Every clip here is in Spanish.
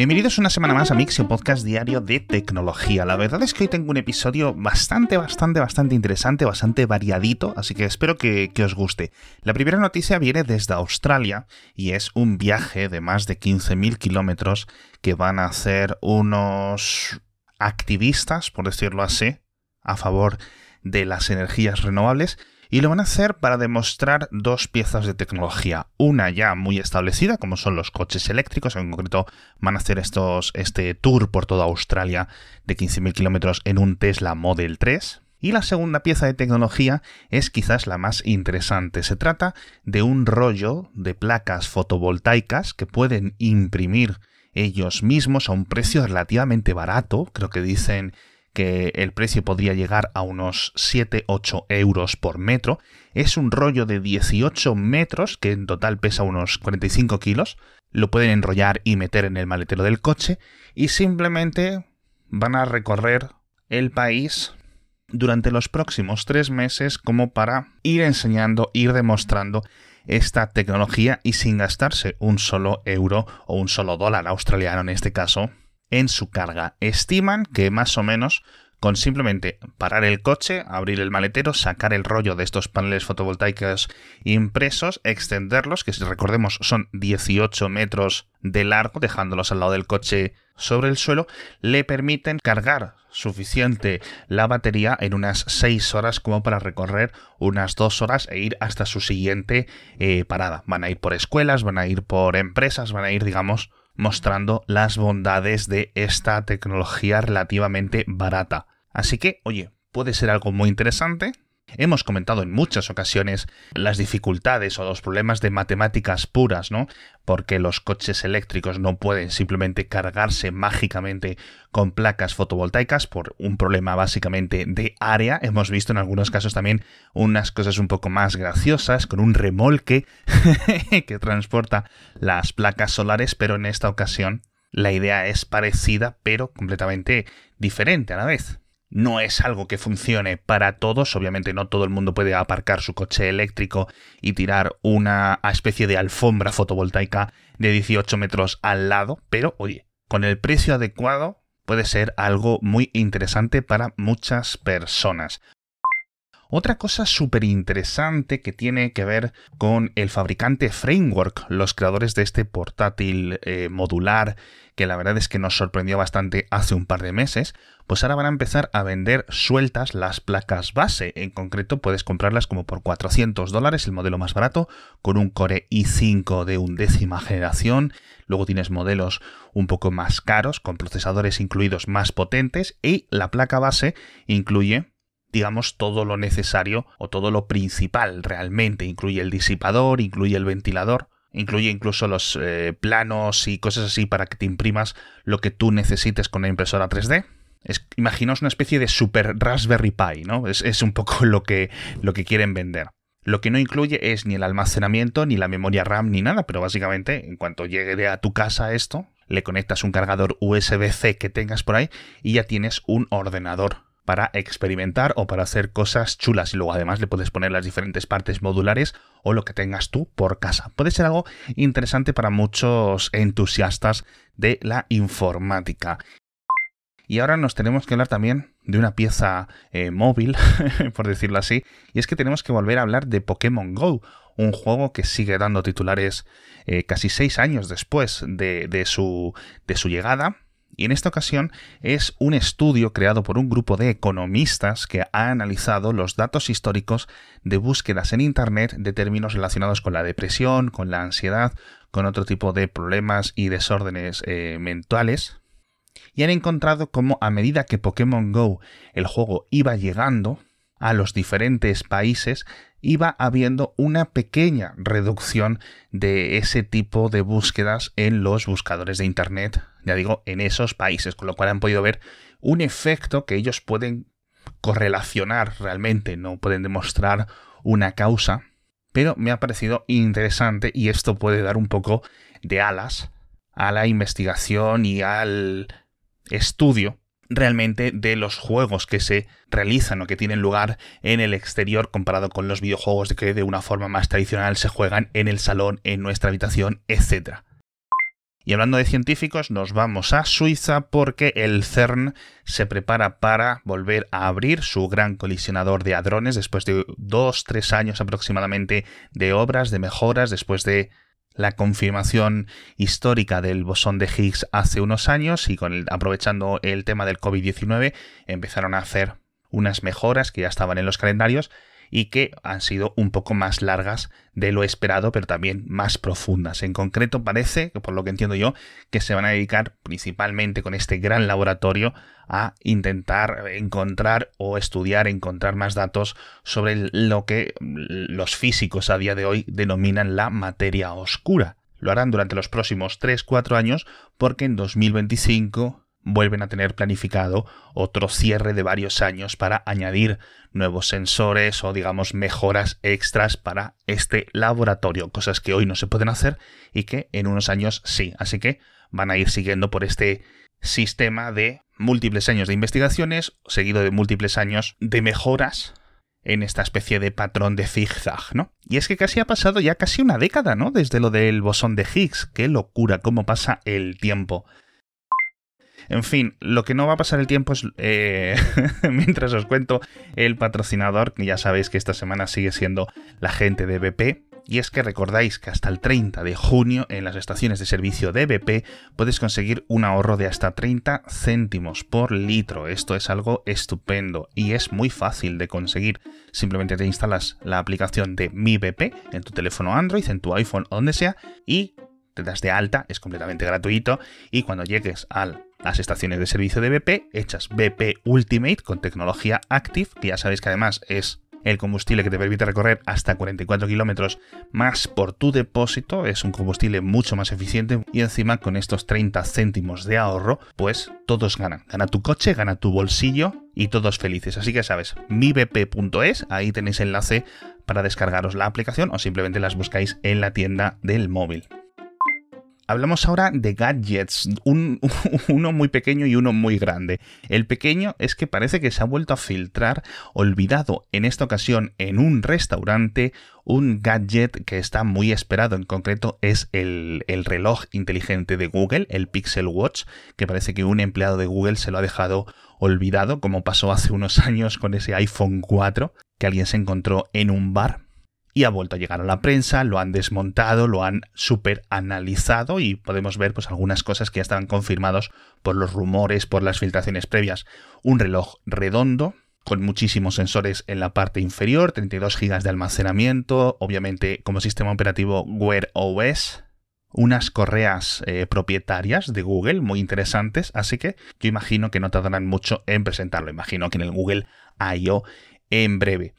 Bienvenidos una semana más a Mixio Podcast Diario de Tecnología. La verdad es que hoy tengo un episodio bastante, bastante, bastante interesante, bastante variadito, así que espero que, os guste. La primera noticia viene desde Australia y es un viaje de más de 15.000 kilómetros que van a hacer unos activistas, por decirlo así, a favor de las energías renovables y lo van a hacer para demostrar dos piezas de tecnología. Una ya muy establecida, como son los coches eléctricos, en concreto van a hacer estos, este tour por toda Australia de 15.000 kilómetros en un Tesla Model 3. Y la segunda pieza de tecnología es quizás la más interesante. Se trata de un rollo de placas fotovoltaicas que pueden imprimir ellos mismos a un precio relativamente barato, creo que dicen que el precio podría llegar a unos 7-8 euros por metro. Es un rollo de 18 metros, que en total pesa unos 45 kilos. Lo pueden enrollar y meter en el maletero del coche y simplemente van a recorrer el país durante los próximos tres meses como para ir enseñando, ir demostrando esta tecnología y sin gastarse un solo euro o un solo dólar australiano en este caso en su carga. Estiman que más o menos con simplemente parar el coche, abrir el maletero, sacar el rollo de estos paneles fotovoltaicos impresos, extenderlos, que si recordemos son 18 metros de largo, dejándolos al lado del coche sobre el suelo, le permiten cargar suficiente la batería en unas 6 horas como para recorrer unas 2 horas e ir hasta su siguiente eh, parada. Van a ir por escuelas, van a ir por empresas, van a ir, digamos, mostrando las bondades de esta tecnología relativamente barata. Así que, oye, puede ser algo muy interesante. Hemos comentado en muchas ocasiones las dificultades o los problemas de matemáticas puras, ¿no? Porque los coches eléctricos no pueden simplemente cargarse mágicamente con placas fotovoltaicas por un problema básicamente de área. Hemos visto en algunos casos también unas cosas un poco más graciosas con un remolque que transporta las placas solares, pero en esta ocasión la idea es parecida pero completamente diferente a la vez no es algo que funcione para todos. Obviamente no todo el mundo puede aparcar su coche eléctrico y tirar una especie de alfombra fotovoltaica de 18 metros al lado, pero oye, con el precio adecuado puede ser algo muy interesante para muchas personas. Otra cosa súper interesante que tiene que ver con el fabricante Framework, los creadores de este portátil eh, modular que la verdad es que nos sorprendió bastante hace un par de meses, pues ahora van a empezar a vender sueltas las placas base. En concreto puedes comprarlas como por 400 dólares, el modelo más barato, con un Core i5 de undécima generación. Luego tienes modelos un poco más caros, con procesadores incluidos más potentes, y la placa base incluye digamos, todo lo necesario o todo lo principal realmente. Incluye el disipador, incluye el ventilador, incluye incluso los eh, planos y cosas así para que te imprimas lo que tú necesites con la impresora 3D. Es, imaginaos una especie de super Raspberry Pi, ¿no? Es, es un poco lo que, lo que quieren vender. Lo que no incluye es ni el almacenamiento, ni la memoria RAM, ni nada, pero básicamente en cuanto llegue a tu casa esto, le conectas un cargador USB-C que tengas por ahí y ya tienes un ordenador para experimentar o para hacer cosas chulas y luego además le puedes poner las diferentes partes modulares o lo que tengas tú por casa. Puede ser algo interesante para muchos entusiastas de la informática. Y ahora nos tenemos que hablar también de una pieza eh, móvil, por decirlo así, y es que tenemos que volver a hablar de Pokémon Go, un juego que sigue dando titulares eh, casi seis años después de, su, de su llegada y en esta ocasión es un estudio creado por un grupo de economistas que ha analizado los datos históricos de búsquedas en Internet de términos relacionados con la depresión, con la ansiedad, con otro tipo de problemas y desórdenes eh, mentales. Y han encontrado cómo a medida que Pokémon Go, el juego, iba llegando, a los diferentes países, iba habiendo una pequeña reducción de ese tipo de búsquedas en los buscadores de Internet, ya digo, en esos países, con lo cual han podido ver un efecto que ellos pueden correlacionar realmente, no pueden demostrar una causa, pero me ha parecido interesante y esto puede dar un poco de alas a la investigación y al estudio realmente de los juegos que se realizan o que tienen lugar en el exterior comparado con los videojuegos de que de una forma más tradicional se juegan en el salón, en nuestra habitación, etc. Y hablando de científicos, nos vamos a Suiza porque el CERN se prepara para volver a abrir su gran colisionador de hadrones después de dos, tres años aproximadamente de obras, de mejoras, después de la confirmación histórica del bosón de Higgs hace unos años y con aprovechando el tema del COVID-19 empezaron a hacer unas mejoras que ya estaban en los calendarios y que han sido un poco más largas de lo esperado, pero también más profundas. En concreto, parece, por lo que entiendo yo, que se van a dedicar principalmente con este gran laboratorio a intentar encontrar o estudiar, encontrar más datos sobre lo que los físicos a día de hoy denominan la materia oscura. Lo harán durante los próximos 3-4 años porque en 2025 vuelven a tener planificado otro cierre de varios años para añadir nuevos sensores o digamos mejoras extras para este laboratorio, cosas que hoy no se pueden hacer y que en unos años sí. Así que van a ir siguiendo por este sistema de múltiples años de investigaciones seguido de múltiples años de mejoras en esta especie de patrón de zigzag, ¿no? Y es que casi ha pasado ya casi una década, ¿no? Desde lo del bosón de Higgs. Qué locura, cómo pasa el tiempo. En fin, lo que no va a pasar el tiempo es, eh, mientras os cuento, el patrocinador, que ya sabéis que esta semana sigue siendo la gente de BP. Y es que recordáis que hasta el 30 de junio en las estaciones de servicio de BP puedes conseguir un ahorro de hasta 30 céntimos por litro. Esto es algo estupendo y es muy fácil de conseguir. Simplemente te instalas la aplicación de Mi BP en tu teléfono Android, en tu iPhone donde sea y te de alta, es completamente gratuito y cuando llegues al las estaciones de servicio de BP, hechas BP Ultimate con tecnología Active, que ya sabéis que además es el combustible que te permite recorrer hasta 44 kilómetros más por tu depósito, es un combustible mucho más eficiente y encima con estos 30 céntimos de ahorro, pues todos ganan. Gana tu coche, gana tu bolsillo y todos felices. Así que sabes, mibp.es, ahí tenéis enlace para descargaros la aplicación o simplemente las buscáis en la tienda del móvil. Hablamos ahora de gadgets, uno muy pequeño y uno muy grande. El pequeño es que parece que se ha vuelto a filtrar, olvidado en esta ocasión en un restaurante, un gadget que está muy esperado, en concreto es el, el reloj inteligente de Google, el Pixel Watch, que parece que un empleado de Google se lo ha dejado olvidado, como pasó hace unos años con ese iPhone 4 que alguien se encontró en un bar y ha vuelto a llegar a la prensa, lo han desmontado, lo han super analizado y podemos ver pues algunas cosas que ya estaban confirmados por los rumores, por las filtraciones previas. Un reloj redondo con muchísimos sensores en la parte inferior, 32 GB de almacenamiento, obviamente como sistema operativo Wear OS, unas correas eh, propietarias de Google muy interesantes, así que yo imagino que no tardarán mucho en presentarlo, imagino que en el Google I.O. en breve.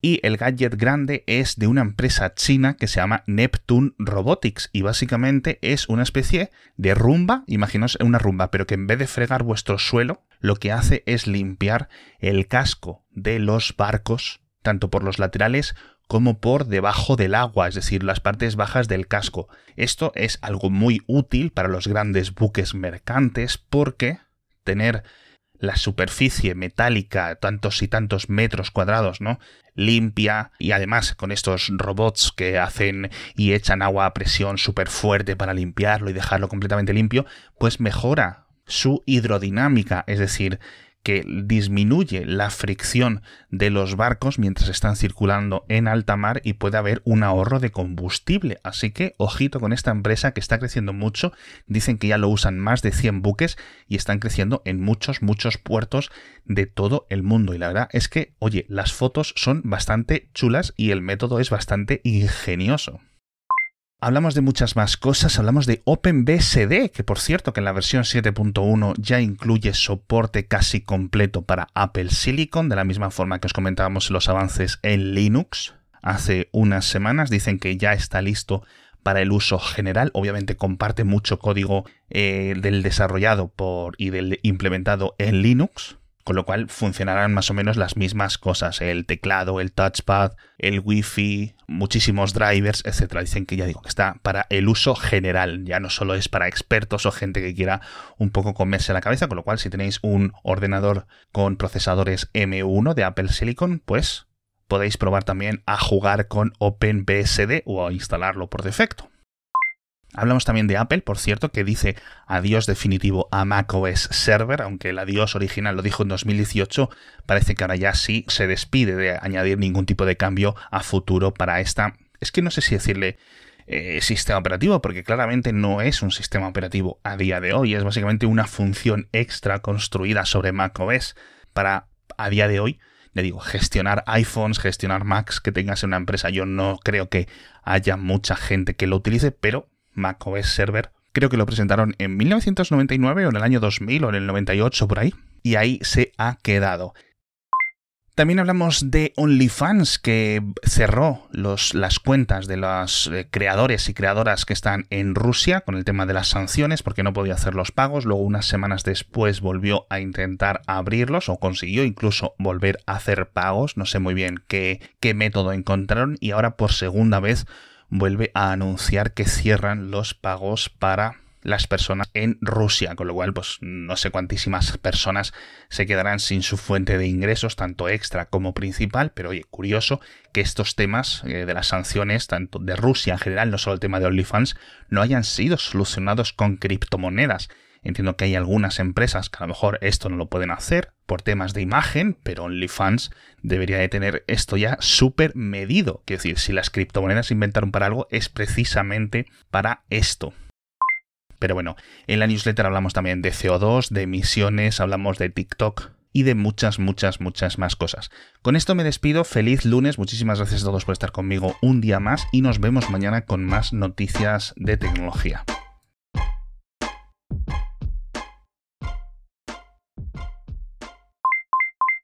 Y el gadget grande es de una empresa china que se llama Neptune Robotics y básicamente es una especie de rumba, imaginaos una rumba, pero que en vez de fregar vuestro suelo, lo que hace es limpiar el casco de los barcos, tanto por los laterales como por debajo del agua, es decir, las partes bajas del casco. Esto es algo muy útil para los grandes buques mercantes porque tener la superficie metálica, tantos y tantos metros cuadrados, ¿no? Limpia y además con estos robots que hacen y echan agua a presión súper fuerte para limpiarlo y dejarlo completamente limpio, pues mejora su hidrodinámica, es decir, que disminuye la fricción de los barcos mientras están circulando en alta mar y puede haber un ahorro de combustible. Así que ojito con esta empresa que está creciendo mucho. Dicen que ya lo usan más de 100 buques y están creciendo en muchos, muchos puertos de todo el mundo. Y la verdad es que, oye, las fotos son bastante chulas y el método es bastante ingenioso. Hablamos de muchas más cosas, hablamos de OpenBSD, que por cierto que en la versión 7.1 ya incluye soporte casi completo para Apple Silicon, de la misma forma que os comentábamos los avances en Linux. Hace unas semanas dicen que ya está listo para el uso general. Obviamente comparte mucho código eh, del desarrollado por, y del implementado en Linux con lo cual funcionarán más o menos las mismas cosas, el teclado, el touchpad, el wifi, muchísimos drivers, etcétera. Dicen que ya digo que está para el uso general, ya no solo es para expertos o gente que quiera un poco comerse la cabeza, con lo cual si tenéis un ordenador con procesadores M1 de Apple Silicon, pues podéis probar también a jugar con OpenBSD o a instalarlo por defecto. Hablamos también de Apple, por cierto, que dice adiós definitivo a macOS Server, aunque el adiós original lo dijo en 2018, parece que ahora ya sí se despide de añadir ningún tipo de cambio a futuro para esta, es que no sé si decirle eh, sistema operativo, porque claramente no es un sistema operativo a día de hoy, es básicamente una función extra construida sobre macOS para a día de hoy le digo, gestionar iPhones, gestionar Macs que tengas en una empresa. Yo no creo que haya mucha gente que lo utilice, pero macOS Server. Creo que lo presentaron en 1999 o en el año 2000 o en el 98 por ahí. Y ahí se ha quedado. También hablamos de OnlyFans, que cerró los, las cuentas de los eh, creadores y creadoras que están en Rusia con el tema de las sanciones, porque no podía hacer los pagos. Luego, unas semanas después, volvió a intentar abrirlos o consiguió incluso volver a hacer pagos. No sé muy bien qué, qué método encontraron. Y ahora, por segunda vez, vuelve a anunciar que cierran los pagos para las personas en Rusia, con lo cual pues no sé cuantísimas personas se quedarán sin su fuente de ingresos, tanto extra como principal, pero oye, curioso que estos temas eh, de las sanciones, tanto de Rusia en general, no solo el tema de OnlyFans, no hayan sido solucionados con criptomonedas. Entiendo que hay algunas empresas que a lo mejor esto no lo pueden hacer por temas de imagen, pero OnlyFans debería de tener esto ya súper medido. Quiero decir, si las criptomonedas se inventaron para algo, es precisamente para esto. Pero bueno, en la newsletter hablamos también de CO2, de emisiones, hablamos de TikTok y de muchas, muchas, muchas más cosas. Con esto me despido, feliz lunes, muchísimas gracias a todos por estar conmigo un día más y nos vemos mañana con más noticias de tecnología.